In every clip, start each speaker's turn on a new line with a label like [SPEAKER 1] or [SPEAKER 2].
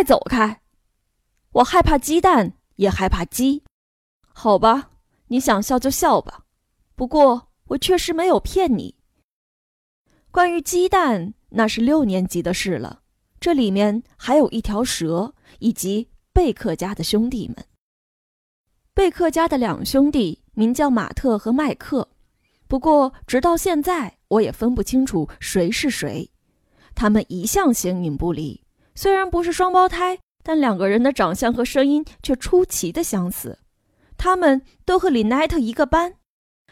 [SPEAKER 1] 快走开！我害怕鸡蛋，也害怕鸡。好吧，你想笑就笑吧。不过我确实没有骗你。关于鸡蛋，那是六年级的事了。这里面还有一条蛇，以及贝克家的兄弟们。贝克家的两兄弟名叫马特和麦克，不过直到现在我也分不清楚谁是谁。他们一向形影不离，虽然不是双胞胎，但两个人的长相和声音却出奇的相似。他们都和李奈特一个班，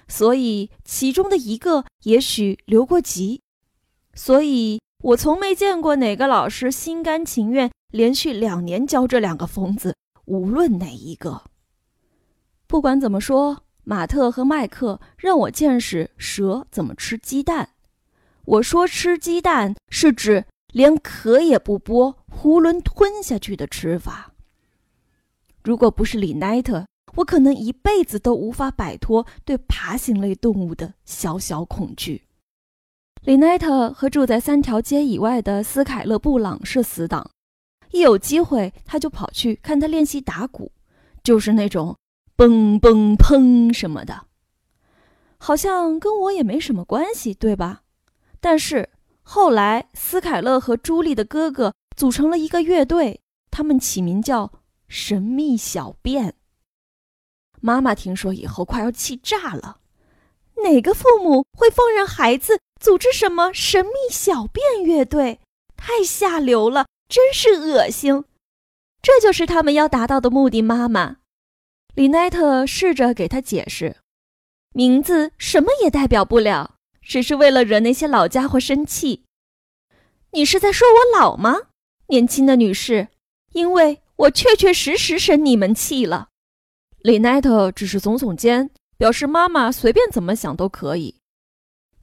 [SPEAKER 1] 所以其中的一个也许留过级。所以我从没见过哪个老师心甘情愿连续两年教这两个疯子，无论哪一个。不管怎么说，马特和麦克让我见识蛇怎么吃鸡蛋。我说吃鸡蛋是指连壳也不剥，囫囵吞下去的吃法。如果不是李奈特，我可能一辈子都无法摆脱对爬行类动物的小小恐惧。李奈特和住在三条街以外的斯凯勒·布朗是死党，一有机会他就跑去看他练习打鼓，就是那种嘣嘣砰什么的，好像跟我也没什么关系，对吧？但是后来，斯凯勒和朱莉的哥哥组成了一个乐队，他们起名叫“神秘小便”。妈妈听说以后，快要气炸了。哪个父母会放任孩子组织什么“神秘小便”乐队？太下流了，真是恶心！这就是他们要达到的目的。妈妈，李奈特试着给他解释，名字什么也代表不了。只是为了惹那些老家伙生气，你是在说我老吗，年轻的女士？因为我确确实实生你们气了。李奈特只是耸耸肩，表示妈妈随便怎么想都可以。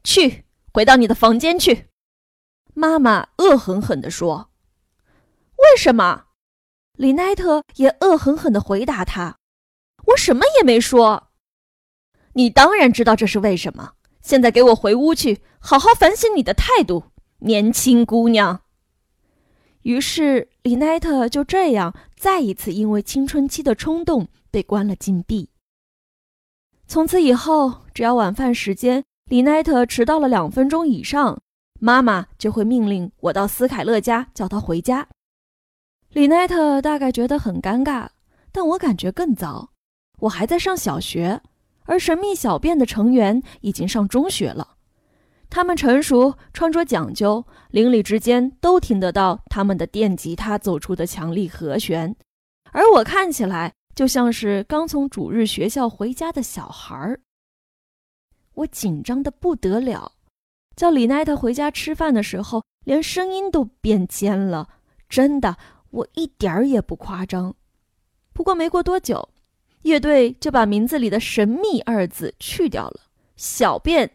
[SPEAKER 1] 去，回到你的房间去。妈妈恶狠狠地说。为什么？李奈特也恶狠狠地回答他。我什么也没说。你当然知道这是为什么。现在给我回屋去，好好反省你的态度，年轻姑娘。于是李奈特就这样再一次因为青春期的冲动被关了禁闭。从此以后，只要晚饭时间李奈特迟到了两分钟以上，妈妈就会命令我到斯凯勒家叫他回家。李奈特大概觉得很尴尬，但我感觉更糟，我还在上小学。而神秘小便的成员已经上中学了，他们成熟，穿着讲究，邻里之间都听得到他们的电吉他奏出的强力和弦，而我看起来就像是刚从主日学校回家的小孩儿。我紧张的不得了，叫李奈特回家吃饭的时候，连声音都变尖了，真的，我一点儿也不夸张。不过没过多久。乐队就把名字里的“神秘”二字去掉了。小便，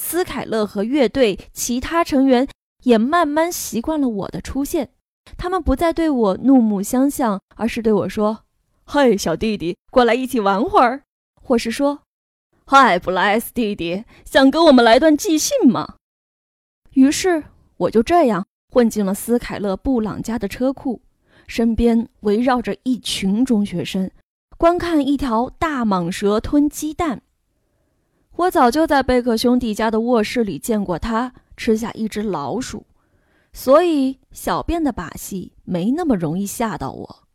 [SPEAKER 1] 斯凯勒和乐队其他成员也慢慢习惯了我的出现。他们不再对我怒目相向，而是对我说：“嘿，小弟弟，过来一起玩会儿。”或是说：“嗨，布莱斯弟弟，想跟我们来段即兴吗？”于是我就这样混进了斯凯勒·布朗家的车库，身边围绕着一群中学生。观看一条大蟒蛇吞鸡蛋。我早就在贝克兄弟家的卧室里见过他吃下一只老鼠，所以小便的把戏没那么容易吓到我。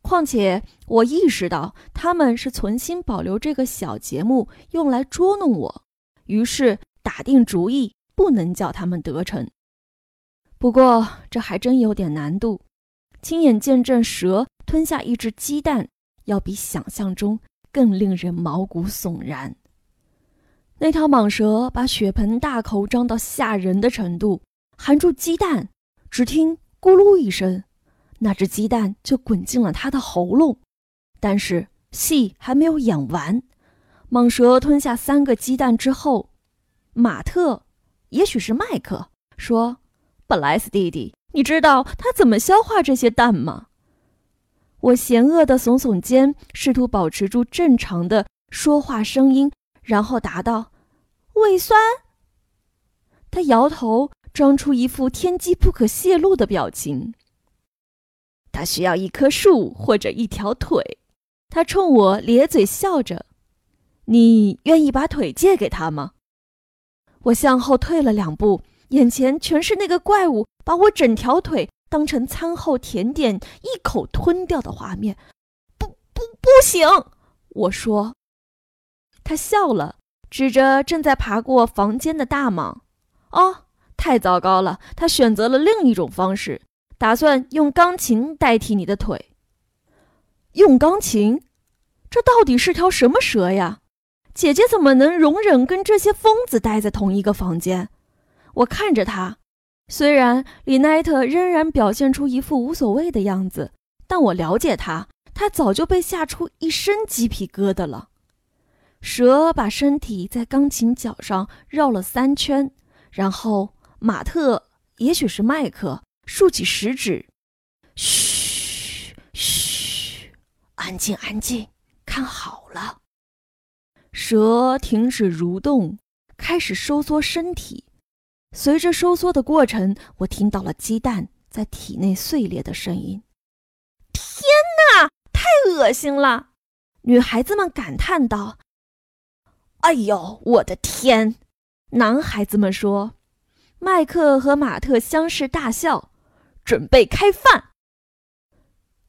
[SPEAKER 1] 况且我意识到他们是存心保留这个小节目用来捉弄我，于是打定主意不能叫他们得逞。不过这还真有点难度，亲眼见证蛇吞下一只鸡蛋。要比想象中更令人毛骨悚然。那条蟒蛇把血盆大口张到吓人的程度，含住鸡蛋，只听咕噜一声，那只鸡蛋就滚进了它的喉咙。但是戏还没有演完，蟒蛇吞下三个鸡蛋之后，马特，也许是麦克，说：“本莱斯弟弟，你知道他怎么消化这些蛋吗？”我嫌恶地耸耸肩，试图保持住正常的说话声音，然后答道：“胃酸。”他摇头，装出一副天机不可泄露的表情。他需要一棵树或者一条腿。他冲我咧嘴笑着：“你愿意把腿借给他吗？”我向后退了两步，眼前全是那个怪物把我整条腿当成餐后甜点一口吞掉的画面。不不不行！我说。他笑了，指着正在爬过房间的大蟒。哦，太糟糕了！他选择了另一种方式，打算用钢琴代替你的腿。用钢琴？这到底是条什么蛇呀？姐姐怎么能容忍跟这些疯子待在同一个房间？我看着他，虽然李奈特仍然表现出一副无所谓的样子，但我了解他，他早就被吓出一身鸡皮疙瘩了。蛇把身体在钢琴脚上绕了三圈，然后马特，也许是麦克，竖起食指：“嘘，嘘，安静，安静，看好了。”蛇停止蠕动，开始收缩身体。随着收缩的过程，我听到了鸡蛋在体内碎裂的声音。天哪，太恶心了！女孩子们感叹道。哎呦，我的天！男孩子们说，麦克和马特相视大笑，准备开饭。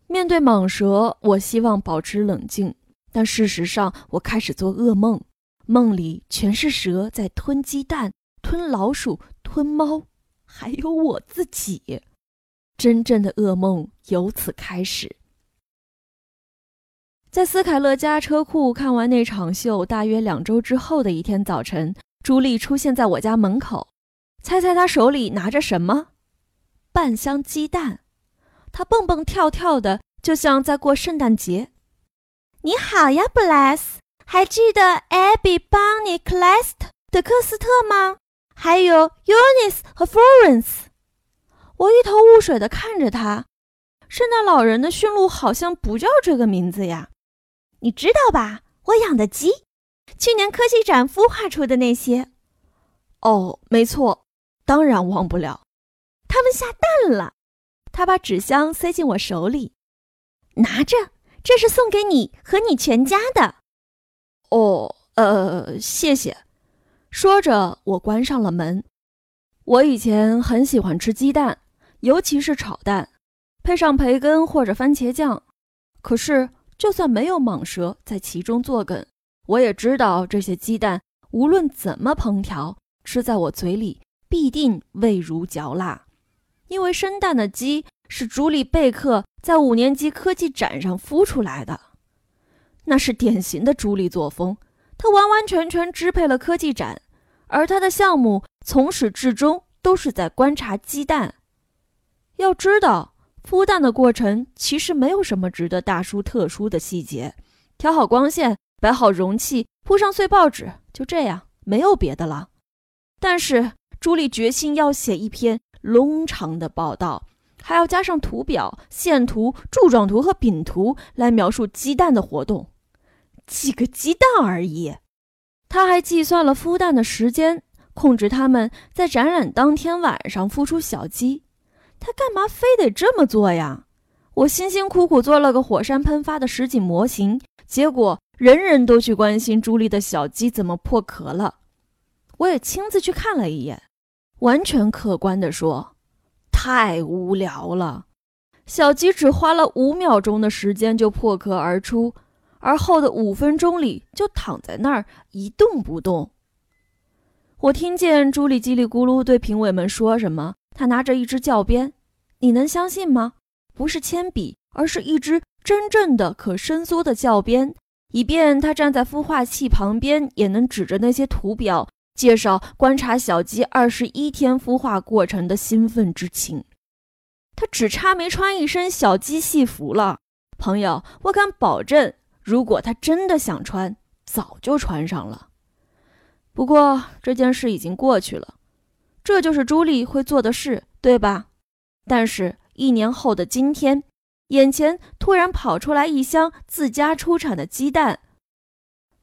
[SPEAKER 1] 面对蟒蛇，我希望保持冷静，但事实上，我开始做噩梦，梦里全是蛇在吞鸡蛋、吞老鼠、吞猫，还有我自己。真正的噩梦由此开始。在斯凯勒家车库看完那场秀，大约两周之后的一天早晨，朱莉出现在我家门口。猜猜她手里拿着什么？半箱鸡蛋。她蹦蹦跳跳的，就像在过圣诞节。你好呀，布莱斯，还记得 Abby、Bonnie、c l a s t 的克斯特吗？还有 Eunice 和 Florence。我一头雾水地看着他。圣诞老人的驯鹿好像不叫这个名字呀。你知道吧？我养的鸡，去年科技展孵化出的那些。哦，没错，当然忘不了。它们下蛋了。他把纸箱塞进我手里，拿着，这是送给你和你全家的。哦，呃，谢谢。说着，我关上了门。我以前很喜欢吃鸡蛋，尤其是炒蛋，配上培根或者番茄酱。可是。就算没有蟒蛇在其中作梗，我也知道这些鸡蛋无论怎么烹调，吃在我嘴里必定味如嚼蜡。因为生蛋的鸡是朱莉贝克在五年级科技展上孵出来的，那是典型的朱莉作风。她完完全全支配了科技展，而她的项目从始至终都是在观察鸡蛋。要知道。孵蛋的过程其实没有什么值得大书特书的细节，调好光线，摆好容器，铺上碎报纸，就这样，没有别的了。但是朱莉决心要写一篇冗长的报道，还要加上图表、线图、柱状图和饼图来描述鸡蛋的活动。几个鸡蛋而已，他还计算了孵蛋的时间，控制它们在展览当天晚上孵出小鸡。他干嘛非得这么做呀？我辛辛苦苦做了个火山喷发的实景模型，结果人人都去关心朱莉的小鸡怎么破壳了。我也亲自去看了一眼，完全客观地说，太无聊了。小鸡只花了五秒钟的时间就破壳而出，而后的五分钟里就躺在那儿一动不动。我听见朱莉叽里咕噜对评委们说什么。他拿着一支教鞭，你能相信吗？不是铅笔，而是一支真正的可伸缩的教鞭，以便他站在孵化器旁边，也能指着那些图表介绍观察小鸡二十一天孵化过程的兴奋之情。他只差没穿一身小鸡戏服了，朋友，我敢保证，如果他真的想穿，早就穿上了。不过这件事已经过去了。这就是朱莉会做的事，对吧？但是，一年后的今天，眼前突然跑出来一箱自家出产的鸡蛋。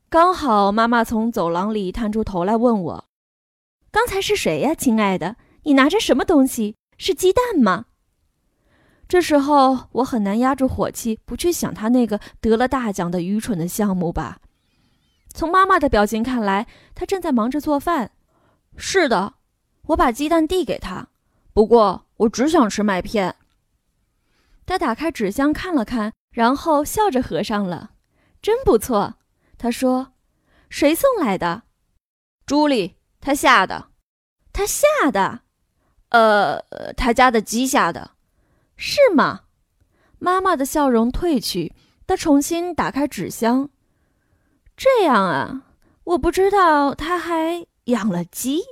[SPEAKER 1] 刚好妈妈从走廊里探出头来问我：“刚才是谁呀，亲爱的？你拿着什么东西？是鸡蛋吗？”这时候我很难压住火气，不去想他那个得了大奖的愚蠢的项目吧。从妈妈的表情看来，她正在忙着做饭。是的，我把鸡蛋递给他，不过我只想吃麦片。他打开纸箱看了看，然后笑着合上了。真不错，他说：“谁送来的？”朱莉，她下的。她下的？呃，他家的鸡下的。是吗？妈妈的笑容褪去，她重新打开纸箱。这样啊，我不知道他还养了鸡。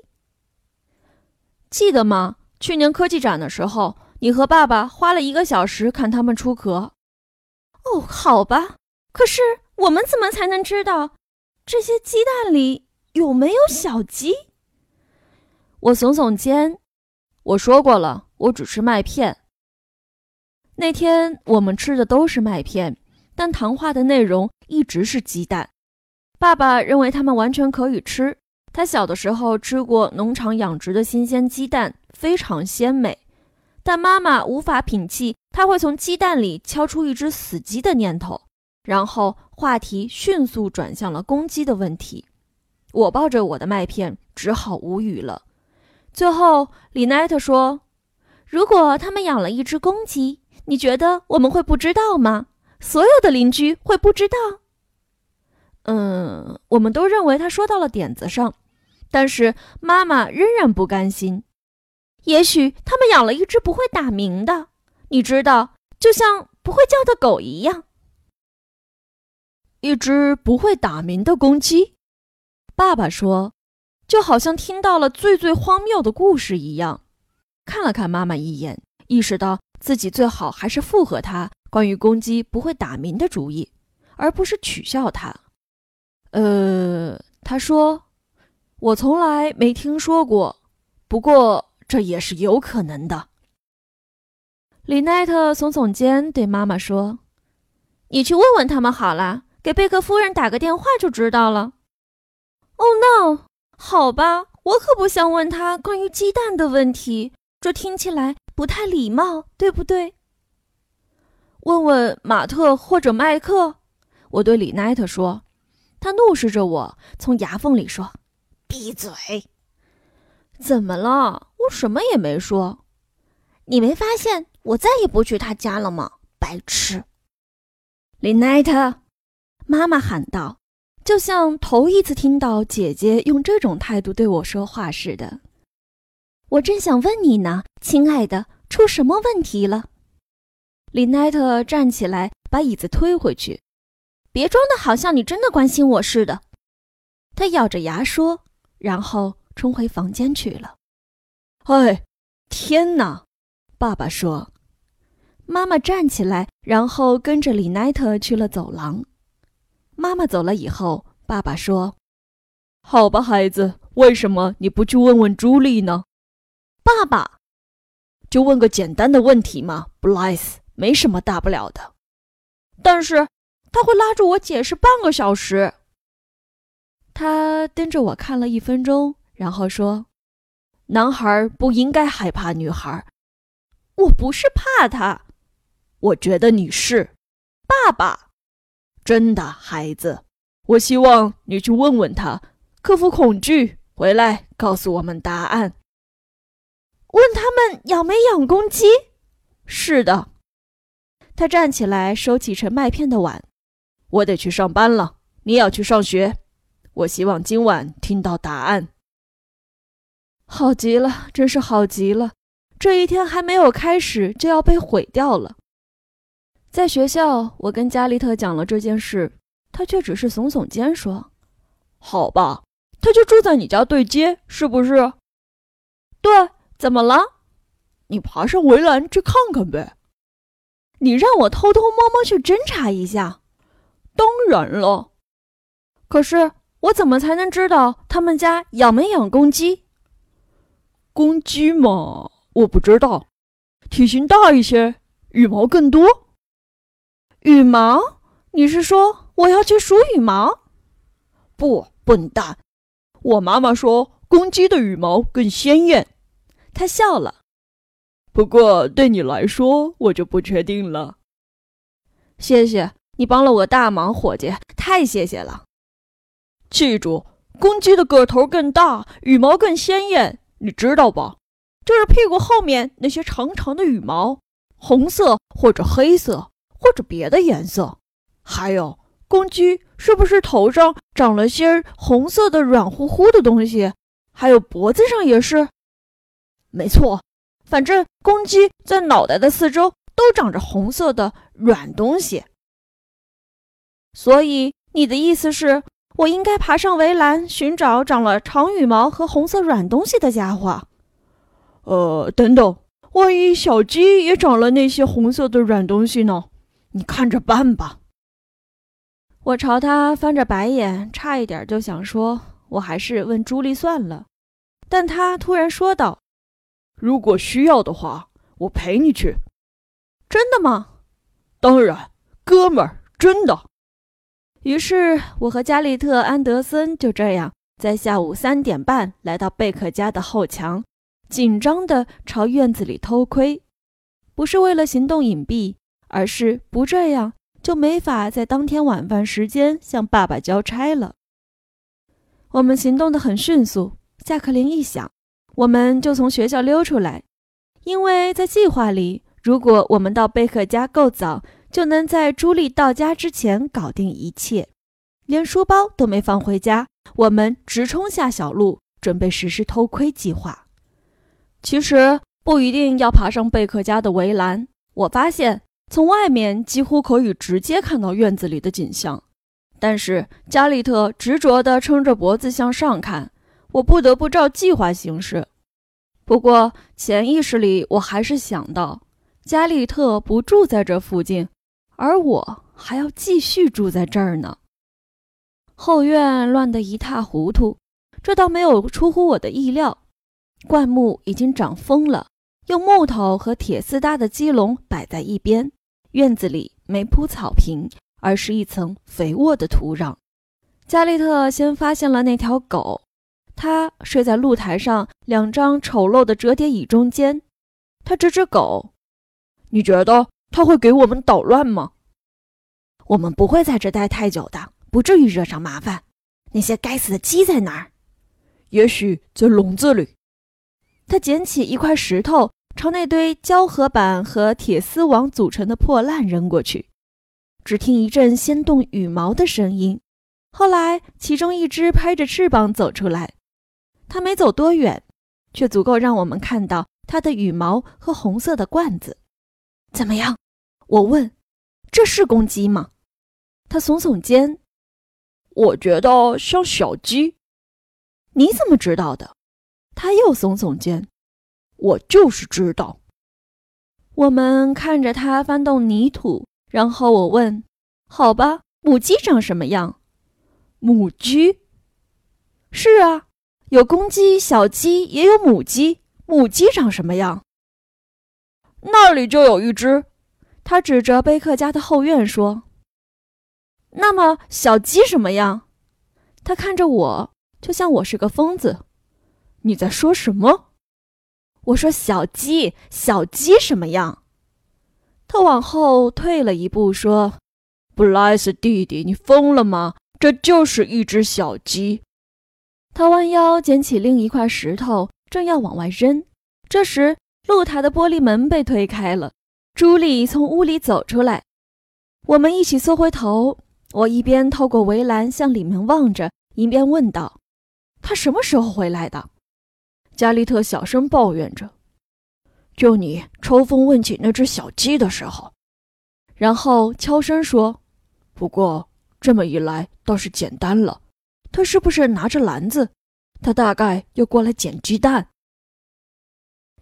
[SPEAKER 1] 记得吗？去年科技展的时候，你和爸爸花了一个小时看他们出壳。哦，好吧。可是我们怎么才能知道这些鸡蛋里有没有小鸡？我耸耸肩。我说过了，我只吃麦片。那天我们吃的都是麦片，但谈话的内容一直是鸡蛋。爸爸认为它们完全可以吃。他小的时候吃过农场养殖的新鲜鸡蛋，非常鲜美。但妈妈无法摒弃他会从鸡蛋里敲出一只死鸡的念头。然后话题迅速转向了公鸡的问题。我抱着我的麦片，只好无语了。最后，李奈特说：“如果他们养了一只公鸡，你觉得我们会不知道吗？所有的邻居会不知道？”嗯，我们都认为他说到了点子上，但是妈妈仍然不甘心。也许他们养了一只不会打鸣的，你知道，就像不会叫的狗一样。
[SPEAKER 2] 一只不会打鸣的公鸡，
[SPEAKER 1] 爸爸说，就好像听到了最最荒谬的故事一样。看了看妈妈一眼，意识到自己最好还是附和他关于公鸡不会打鸣的主意，而不是取笑他。呃，他说：“我从来没听说过，不过这也是有可能的。”李奈特耸耸肩，对妈妈说：“你去问问他们好了，给贝克夫人打个电话就知道了。” Oh no！好吧，我可不想问他关于鸡蛋的问题，这听起来不太礼貌，对不对？问问马特或者麦克，我对李奈特说。他怒视着我，从牙缝里说：“闭嘴！怎么了？我什么也没说。你没发现我再也不去他家了吗？白痴！”林奈特，妈妈喊道，就像头一次听到姐姐用这种态度对我说话似的。我正想问你呢，亲爱的，出什么问题了？林奈特站起来，把椅子推回去。别装的好像你真的关心我似的，他咬着牙说，然后冲回房间去了。
[SPEAKER 2] 哎，天哪！爸爸说。
[SPEAKER 1] 妈妈站起来，然后跟着李奈特去了走廊。妈妈走了以后，爸爸说：“
[SPEAKER 2] 好吧，孩子，为什么你不去问问朱莉呢？”
[SPEAKER 1] 爸爸，
[SPEAKER 2] 就问个简单的问题嘛，布莱斯，没什么大不了的。
[SPEAKER 1] 但是。他会拉住我解释半个小时。他盯着我看了一分钟，然后说：“
[SPEAKER 2] 男孩不应该害怕女孩。
[SPEAKER 1] 我不是怕他，
[SPEAKER 2] 我觉得你是。
[SPEAKER 1] 爸爸，
[SPEAKER 2] 真的，孩子，我希望你去问问他，克服恐惧，回来告诉我们答案。
[SPEAKER 1] 问他们养没养公鸡？
[SPEAKER 2] 是的。”
[SPEAKER 1] 他站起来，收起盛麦片的碗。
[SPEAKER 2] 我得去上班了，你也要去上学。我希望今晚听到答案。
[SPEAKER 1] 好极了，真是好极了！这一天还没有开始，就要被毁掉了。在学校，我跟加利特讲了这件事，他却只是耸耸肩说：“
[SPEAKER 2] 好吧，他就住在你家对街，是不是？”“
[SPEAKER 1] 对，怎么了？
[SPEAKER 2] 你爬上围栏去看看呗。
[SPEAKER 1] 你让我偷偷摸摸去侦查一下。”
[SPEAKER 2] 当然了，
[SPEAKER 1] 可是我怎么才能知道他们家养没养公鸡？
[SPEAKER 2] 公鸡嘛，我不知道。体型大一些，羽毛更多。
[SPEAKER 1] 羽毛？你是说我要去数羽毛？
[SPEAKER 2] 不，笨蛋！我妈妈说公鸡的羽毛更鲜艳。
[SPEAKER 1] 她笑了。
[SPEAKER 2] 不过对你来说，我就不确定了。
[SPEAKER 1] 谢谢你帮了我大忙，伙计，太谢谢了。
[SPEAKER 2] 记住，公鸡的个头更大，羽毛更鲜艳，你知道吧？就是屁股后面那些长长的羽毛，红色或者黑色或者别的颜色。还有，公鸡是不是头上长了些红色的软乎乎的东西？还有脖子上也是。没错，反正公鸡在脑袋的四周都长着红色的软东西。
[SPEAKER 1] 所以你的意思是？我应该爬上围栏，寻找长了长羽毛和红色软东西的家伙。
[SPEAKER 2] 呃，等等，万一小鸡也长了那些红色的软东西呢？你看着办吧。
[SPEAKER 1] 我朝他翻着白眼，差一点就想说，我还是问朱莉算了。但他突然说道：“
[SPEAKER 2] 如果需要的话，我陪你去。”
[SPEAKER 1] 真的吗？
[SPEAKER 2] 当然，哥们儿，真的。
[SPEAKER 1] 于是，我和加利特·安德森就这样在下午三点半来到贝克家的后墙，紧张地朝院子里偷窥。不是为了行动隐蔽，而是不这样就没法在当天晚饭时间向爸爸交差了。我们行动得很迅速，下课铃一响，我们就从学校溜出来，因为在计划里，如果我们到贝克家够早。就能在朱莉到家之前搞定一切，连书包都没放回家，我们直冲下小路，准备实施偷窥计划。其实不一定要爬上贝克家的围栏，我发现从外面几乎可以直接看到院子里的景象。但是加里特执着地撑着脖子向上看，我不得不照计划行事。不过潜意识里我还是想到，加里特不住在这附近。而我还要继续住在这儿呢。后院乱得一塌糊涂，这倒没有出乎我的意料。灌木已经长疯了，用木头和铁丝搭的鸡笼摆在一边。院子里没铺草坪，而是一层肥沃的土壤。加利特先发现了那条狗，它睡在露台上两张丑陋的折叠椅中间。他指指狗：“
[SPEAKER 2] 你觉得？”他会给我们捣乱吗？
[SPEAKER 1] 我们不会在这待太久的，不至于惹上麻烦。那些该死的鸡在哪儿？
[SPEAKER 2] 也许在笼子里。
[SPEAKER 1] 他捡起一块石头，朝那堆胶合板和铁丝网组成的破烂扔过去。只听一阵掀动羽毛的声音，后来其中一只拍着翅膀走出来。它没走多远，却足够让我们看到它的羽毛和红色的冠子。怎么样？我问：“这是公鸡吗？”他耸耸肩：“
[SPEAKER 2] 我觉得像小鸡。”
[SPEAKER 1] 你怎么知道的？他又耸耸肩：“
[SPEAKER 2] 我就是知道。”
[SPEAKER 1] 我们看着他翻动泥土，然后我问：“好吧，母鸡长什么样？”
[SPEAKER 2] 母鸡？
[SPEAKER 1] 是啊，有公鸡、小鸡，也有母鸡。母鸡长什么样？
[SPEAKER 2] 那里就有一只，
[SPEAKER 1] 他指着贝克家的后院说：“那么小鸡什么样？”他看着我，就像我是个疯子。
[SPEAKER 2] 你在说什么？
[SPEAKER 1] 我说小鸡，小鸡什么样？他往后退了一步，说：“
[SPEAKER 2] 布莱斯弟弟，你疯了吗？这就是一只小鸡。”
[SPEAKER 1] 他弯腰捡起另一块石头，正要往外扔，这时。露台的玻璃门被推开了，朱莉从屋里走出来，我们一起缩回头。我一边透过围栏向里面望着，一边问道：“他什么时候回来的？”
[SPEAKER 2] 加利特小声抱怨着：“就你抽风问起那只小鸡的时候。”
[SPEAKER 1] 然后悄声说：“
[SPEAKER 2] 不过这么一来倒是简单了，他是不是拿着篮子？他大概又过来捡鸡蛋。”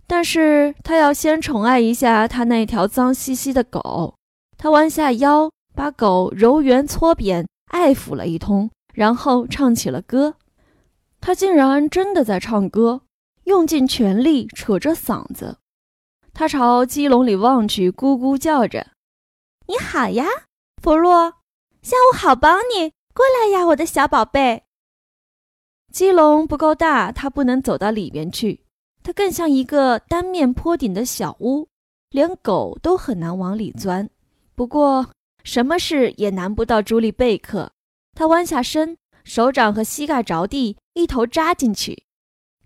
[SPEAKER 1] 但是他要先宠爱一下他那条脏兮兮的狗。他弯下腰，把狗揉圆搓扁，爱抚了一通，然后唱起了歌。他竟然真的在唱歌，用尽全力扯着嗓子。他朝鸡笼里望去，咕咕叫着：“你好呀，弗洛，下午好帮你，过来呀，我的小宝贝。”鸡笼不够大，他不能走到里边去。它更像一个单面坡顶的小屋，连狗都很难往里钻。不过，什么事也难不到朱莉贝克。他弯下身，手掌和膝盖着地，一头扎进去。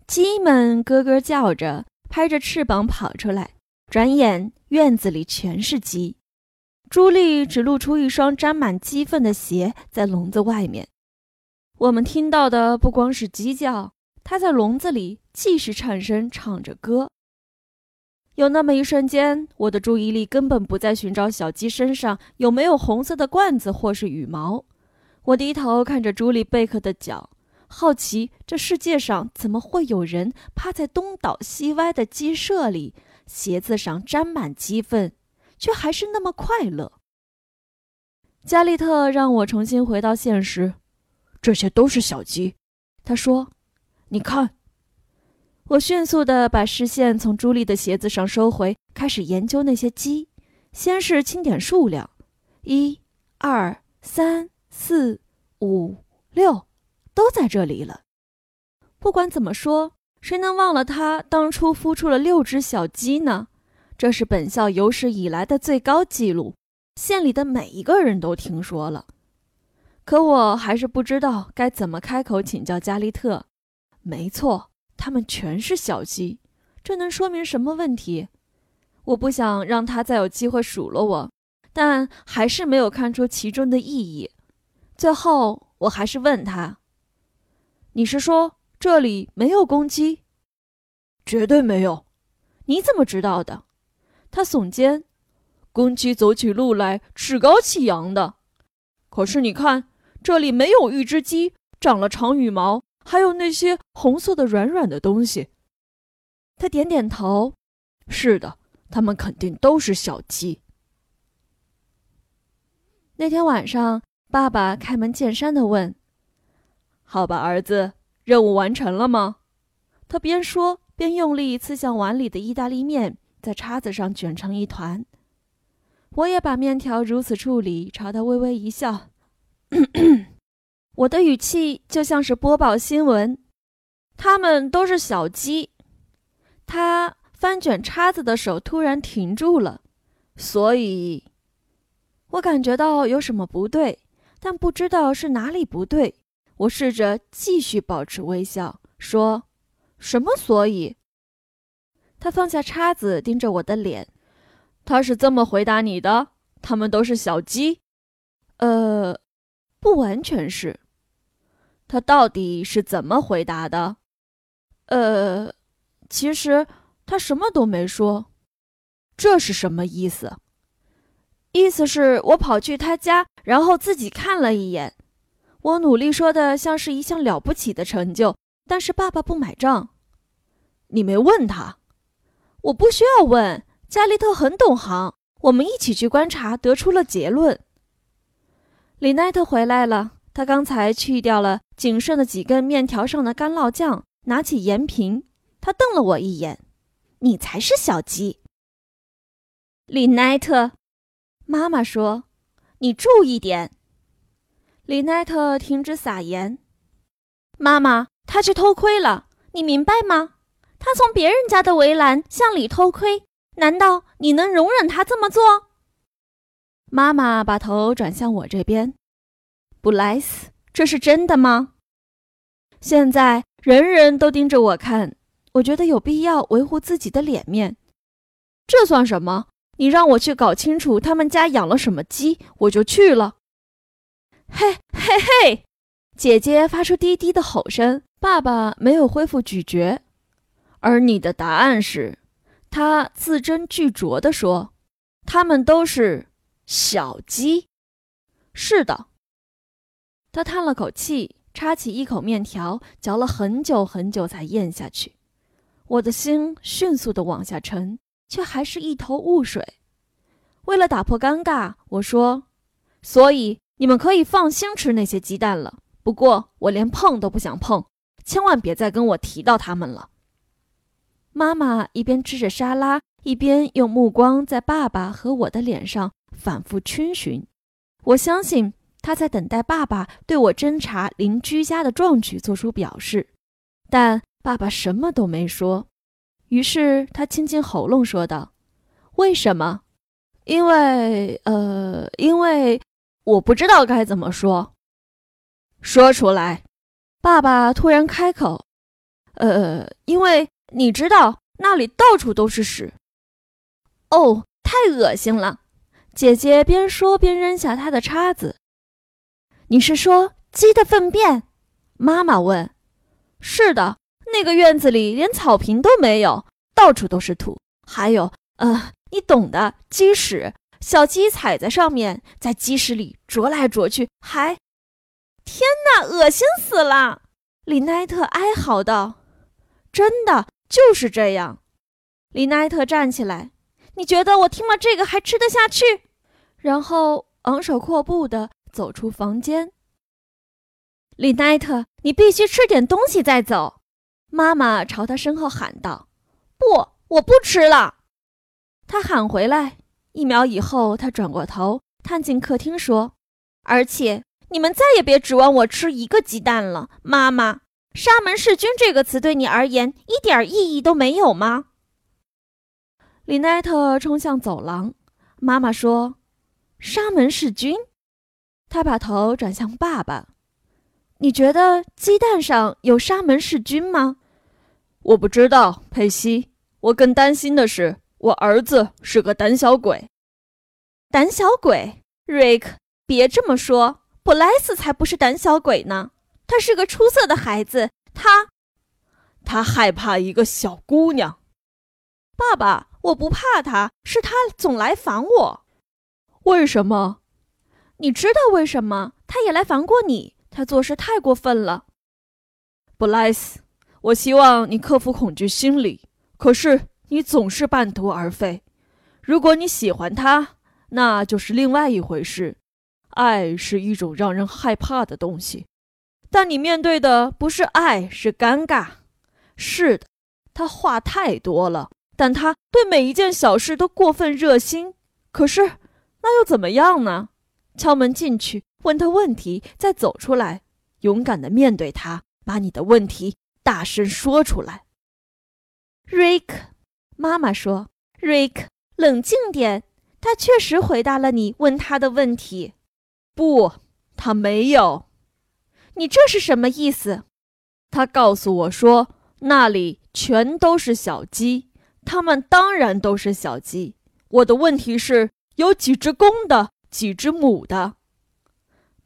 [SPEAKER 1] 鸡们咯咯叫着，拍着翅膀跑出来。转眼，院子里全是鸡。朱莉只露出一双沾满鸡粪的鞋在笼子外面。我们听到的不光是鸡叫，它在笼子里继续颤声唱着歌。有那么一瞬间，我的注意力根本不在寻找小鸡身上有没有红色的罐子或是羽毛。我低头看着朱莉贝克的脚，好奇这世界上怎么会有人趴在东倒西歪的鸡舍里，鞋子上沾满鸡粪，却还是那么快乐。加利特让我重新回到现实，
[SPEAKER 2] 这些都是小鸡，
[SPEAKER 1] 他说：“
[SPEAKER 2] 你看。”
[SPEAKER 1] 我迅速地把视线从朱莉的鞋子上收回，开始研究那些鸡。先是清点数量，一、二、三、四、五、六，都在这里了。不管怎么说，谁能忘了他当初孵出了六只小鸡呢？这是本校有史以来的最高纪录，县里的每一个人都听说了。可我还是不知道该怎么开口请教加利特。没错。他们全是小鸡，这能说明什么问题？我不想让他再有机会数落我，但还是没有看出其中的意义。最后，我还是问他：“你是说这里没有公鸡？”“
[SPEAKER 2] 绝对没有。”“
[SPEAKER 1] 你怎么知道的？”他耸肩：“
[SPEAKER 2] 公鸡走起路来趾高气扬的。可是你看，这里没有一只鸡长了长羽毛。”还有那些红色的软软的东西。
[SPEAKER 1] 他点点头：“
[SPEAKER 2] 是的，他们肯定都是小鸡。”
[SPEAKER 1] 那天晚上，爸爸开门见山的问：“
[SPEAKER 2] 好吧，儿子，任务完成了吗？”
[SPEAKER 1] 他边说边用力刺向碗里的意大利面，在叉子上卷成一团。我也把面条如此处理，朝他微微一笑。我的语气就像是播报新闻，他们都是小鸡。他翻卷叉子的手突然停住了，所以，我感觉到有什么不对，但不知道是哪里不对。我试着继续保持微笑，说：“什么？所以？”他放下叉子，盯着我的脸。
[SPEAKER 2] 他是这么回答你的：“他们都是小鸡。”
[SPEAKER 1] 呃，不完全是。
[SPEAKER 2] 他到底是怎么回答的？
[SPEAKER 1] 呃，其实他什么都没说。
[SPEAKER 2] 这是什么意思？
[SPEAKER 1] 意思是我跑去他家，然后自己看了一眼。我努力说的像是一项了不起的成就，但是爸爸不买账。
[SPEAKER 2] 你没问他？
[SPEAKER 1] 我不需要问。加利特很懂行，我们一起去观察，得出了结论。李奈特回来了。他刚才去掉了仅剩的几根面条上的干酪酱，拿起盐瓶，他瞪了我一眼：“你才是小鸡。”李奈特，妈妈说：“你注意点。”李奈特停止撒盐。妈妈，他去偷窥了，你明白吗？他从别人家的围栏向里偷窥，难道你能容忍他这么做？妈妈把头转向我这边。布莱斯，这是真的吗？现在人人都盯着我看，我觉得有必要维护自己的脸面。这算什么？你让我去搞清楚他们家养了什么鸡，我就去了。嘿嘿嘿！姐姐发出低低的吼声。爸爸没有恢复咀嚼。
[SPEAKER 2] 而你的答案是？
[SPEAKER 1] 他字斟句酌地说：“
[SPEAKER 2] 他们都是小鸡。”
[SPEAKER 1] 是的。他叹了口气，插起一口面条，嚼了很久很久才咽下去。我的心迅速地往下沉，却还是一头雾水。为了打破尴尬，我说：“所以你们可以放心吃那些鸡蛋了。不过我连碰都不想碰，千万别再跟我提到他们了。”妈妈一边吃着沙拉，一边用目光在爸爸和我的脸上反复逡巡。我相信。他在等待爸爸对我侦查邻居家的壮举做出表示，但爸爸什么都没说。于是他清清喉咙说道：“为什么？因为……呃，因为我不知道该怎么说。说出来。”爸爸突然开口：“呃，因为你知道那里到处都是屎。”哦，太恶心了！姐姐边说边扔下她的叉子。你是说鸡的粪便？妈妈问。是的，那个院子里连草坪都没有，到处都是土。还有，呃，你懂的，鸡屎。小鸡踩在上面，在鸡屎里啄来啄去，还……天哪，恶心死了！李奈特哀嚎道。真的就是这样。李奈特站起来。你觉得我听了这个还吃得下去？然后昂首阔步地走出房间。李奈特，你必须吃点东西再走。妈妈朝他身后喊道：“不，我不吃了。”他喊回来。一秒以后，他转过头，探进客厅说：“而且你们再也别指望我吃一个鸡蛋了，妈妈。沙门氏菌这个词对你而言一点意义都没有吗？”李奈特冲向走廊，妈妈说：“沙门氏菌。”他把头转向爸爸：“你觉得鸡蛋上有沙门氏菌吗？”“
[SPEAKER 2] 我不知道，佩西。我更担心的是，我儿子是个胆小鬼。”“
[SPEAKER 1] 胆小鬼瑞克别这么说。布莱斯才不是胆小鬼呢。他是个出色的孩子。他，
[SPEAKER 2] 他害怕一个小姑娘。”
[SPEAKER 1] 爸爸。我不怕他，是他总来烦我。
[SPEAKER 2] 为什么？
[SPEAKER 1] 你知道为什么？他也来烦过你。他做事太过分了。
[SPEAKER 2] 布莱斯，我希望你克服恐惧心理，可是你总是半途而废。如果你喜欢他，那就是另外一回事。爱是一种让人害怕的东西，但你面对的不是爱，是尴尬。是的，他话太多了。但他对每一件小事都过分热心，可是那又怎么样呢？敲门进去，问他问题，再走出来，勇敢的面对他，把你的问题大声说出来。
[SPEAKER 1] Rick，妈妈说：“Rick，冷静点。他确实回答了你问他的问题。”
[SPEAKER 2] 不，他没有。
[SPEAKER 1] 你这是什么意思？
[SPEAKER 2] 他告诉我说那里全都是小鸡。他们当然都是小鸡。我的问题是有几只公的，几只母的。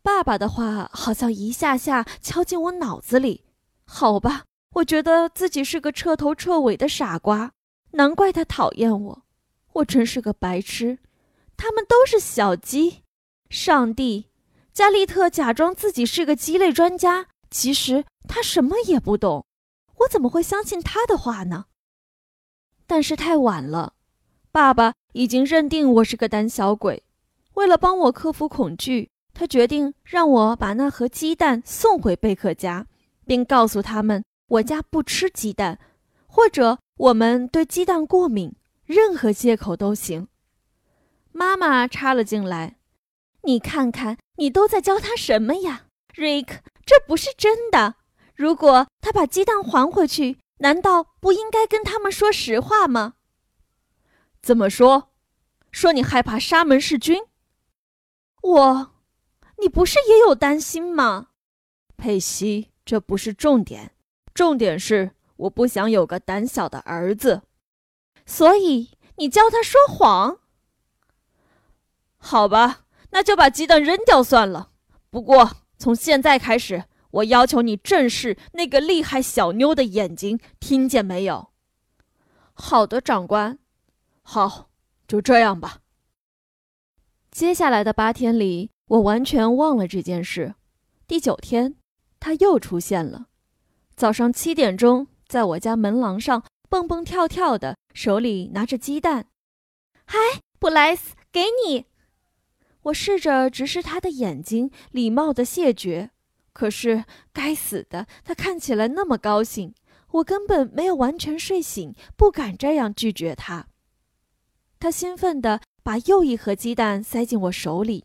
[SPEAKER 1] 爸爸的话好像一下下敲进我脑子里。好吧，我觉得自己是个彻头彻尾的傻瓜，难怪他讨厌我。我真是个白痴。他们都是小鸡。上帝，加利特假装自己是个鸡类专家，其实他什么也不懂。我怎么会相信他的话呢？但是太晚了，爸爸已经认定我是个胆小鬼。为了帮我克服恐惧，他决定让我把那盒鸡蛋送回贝克家，并告诉他们我家不吃鸡蛋，或者我们对鸡蛋过敏，任何借口都行。妈妈插了进来：“你看看，你都在教他什么呀瑞克这不是真的。如果他把鸡蛋还回去。”难道不应该跟他们说实话吗？
[SPEAKER 2] 怎么说？说你害怕沙门氏菌？
[SPEAKER 1] 我，你不是也有担心吗？
[SPEAKER 2] 佩西，这不是重点，重点是我不想有个胆小的儿子。
[SPEAKER 1] 所以你教他说谎？
[SPEAKER 2] 好吧，那就把鸡蛋扔掉算了。不过从现在开始。我要求你正视那个厉害小妞的眼睛，听见没有？
[SPEAKER 1] 好的，长官。
[SPEAKER 2] 好，就这样吧。
[SPEAKER 1] 接下来的八天里，我完全忘了这件事。第九天，他又出现了。早上七点钟，在我家门廊上蹦蹦跳跳的，手里拿着鸡蛋。嗨，布莱斯，给你。我试着直视他的眼睛，礼貌的谢绝。可是，该死的，他看起来那么高兴，我根本没有完全睡醒，不敢这样拒绝他。他兴奋地把又一盒鸡蛋塞进我手里，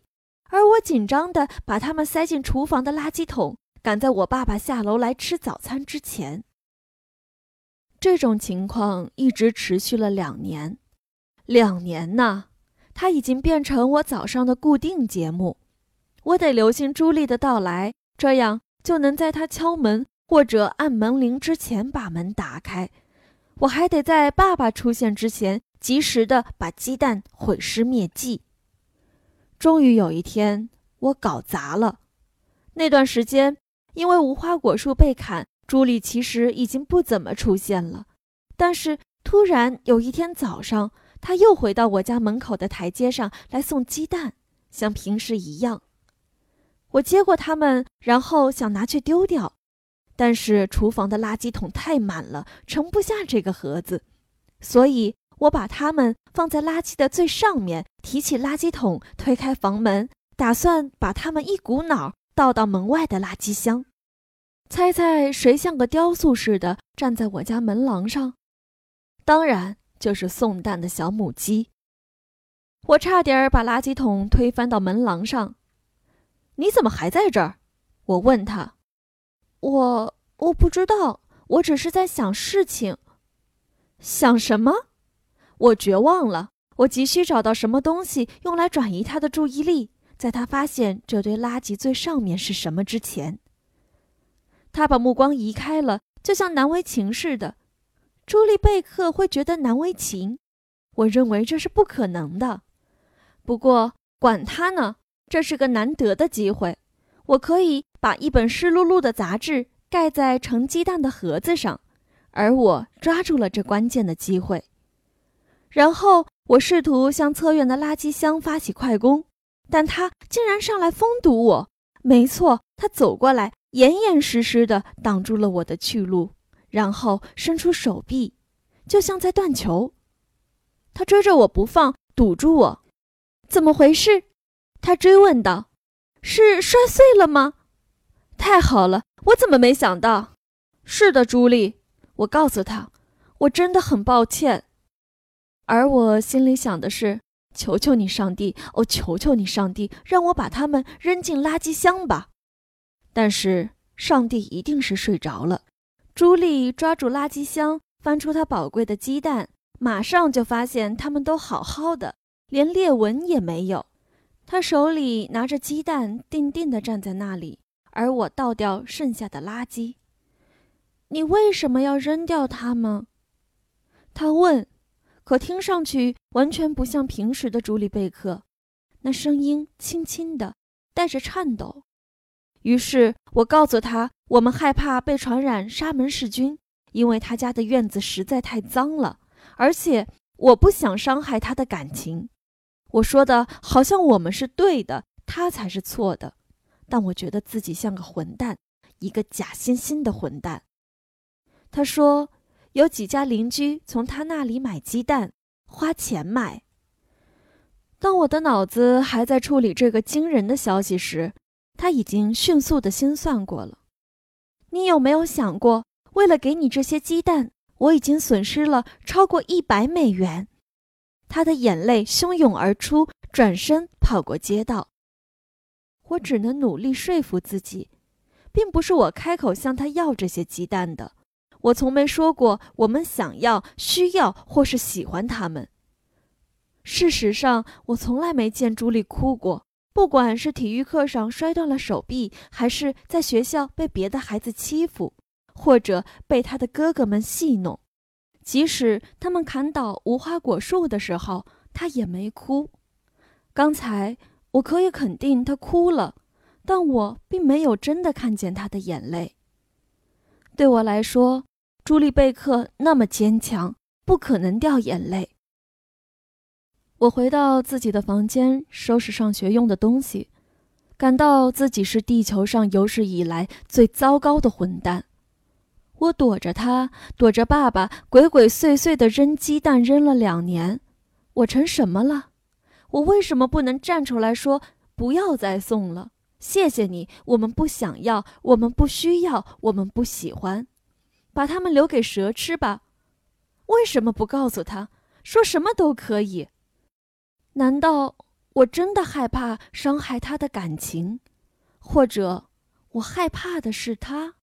[SPEAKER 1] 而我紧张地把它们塞进厨房的垃圾桶，赶在我爸爸下楼来吃早餐之前。这种情况一直持续了两年，两年呐，它已经变成我早上的固定节目。我得留心朱莉的到来，这样就能在他敲门或者按门铃之前把门打开。我还得在爸爸出现之前，及时的把鸡蛋毁尸灭迹。终于有一天，我搞砸了。那段时间，因为无花果树被砍，朱莉其实已经不怎么出现了。但是突然有一天早上，她又回到我家门口的台阶上来送鸡蛋，像平时一样。我接过它们，然后想拿去丢掉，但是厨房的垃圾桶太满了，盛不下这个盒子，所以我把它们放在垃圾的最上面，提起垃圾桶，推开房门，打算把它们一股脑倒到门外的垃圾箱。猜猜谁像个雕塑似的站在我家门廊上？当然就是送蛋的小母鸡。我差点把垃圾桶推翻到门廊上。你怎么还在这儿？我问他。我我不知道，我只是在想事情。想什么？我绝望了。我急需找到什么东西用来转移他的注意力，在他发现这堆垃圾最上面是什么之前。他把目光移开了，就像难为情似的。朱莉贝克会觉得难为情？我认为这是不可能的。不过管他呢。这是个难得的机会，我可以把一本湿漉漉的杂志盖在盛鸡蛋的盒子上，而我抓住了这关键的机会。然后我试图向侧院的垃圾箱发起快攻，但他竟然上来封堵我。没错，他走过来，严严实实地挡住了我的去路，然后伸出手臂，就像在断球。他追着我不放，堵住我。怎么回事？他追问道：“是摔碎了吗？”太好了，我怎么没想到？是的，朱莉，我告诉他：“我真的很抱歉。”而我心里想的是：“求求你，上帝！哦，求求你，上帝，让我把它们扔进垃圾箱吧！”但是上帝一定是睡着了。朱莉抓住垃圾箱，翻出她宝贵的鸡蛋，马上就发现它们都好好的，连裂纹也没有。他手里拿着鸡蛋，定定地站在那里，而我倒掉剩下的垃圾。你为什么要扔掉它们？他问，可听上去完全不像平时的朱莉贝克，那声音轻轻的，带着颤抖。于是我告诉他，我们害怕被传染沙门氏菌，因为他家的院子实在太脏了，而且我不想伤害他的感情。我说的好像我们是对的，他才是错的，但我觉得自己像个混蛋，一个假惺惺的混蛋。他说有几家邻居从他那里买鸡蛋，花钱买。当我的脑子还在处理这个惊人的消息时，他已经迅速的心算过了。你有没有想过，为了给你这些鸡蛋，我已经损失了超过一百美元？他的眼泪汹涌而出，转身跑过街道。我只能努力说服自己，并不是我开口向他要这些鸡蛋的。我从没说过我们想要、需要或是喜欢他们。事实上，我从来没见朱莉哭过，不管是体育课上摔断了手臂，还是在学校被别的孩子欺负，或者被他的哥哥们戏弄。即使他们砍倒无花果树的时候，他也没哭。刚才我可以肯定他哭了，但我并没有真的看见他的眼泪。对我来说，朱莉贝克那么坚强，不可能掉眼泪。我回到自己的房间，收拾上学用的东西，感到自己是地球上有史以来最糟糕的混蛋。我躲着他，躲着爸爸，鬼鬼祟祟地扔鸡蛋，扔了两年。我成什么了？我为什么不能站出来说不要再送了？谢谢你，我们不想要，我们不需要，我们不喜欢，把它们留给蛇吃吧。为什么不告诉他，说什么都可以？难道我真的害怕伤害他的感情，或者我害怕的是他？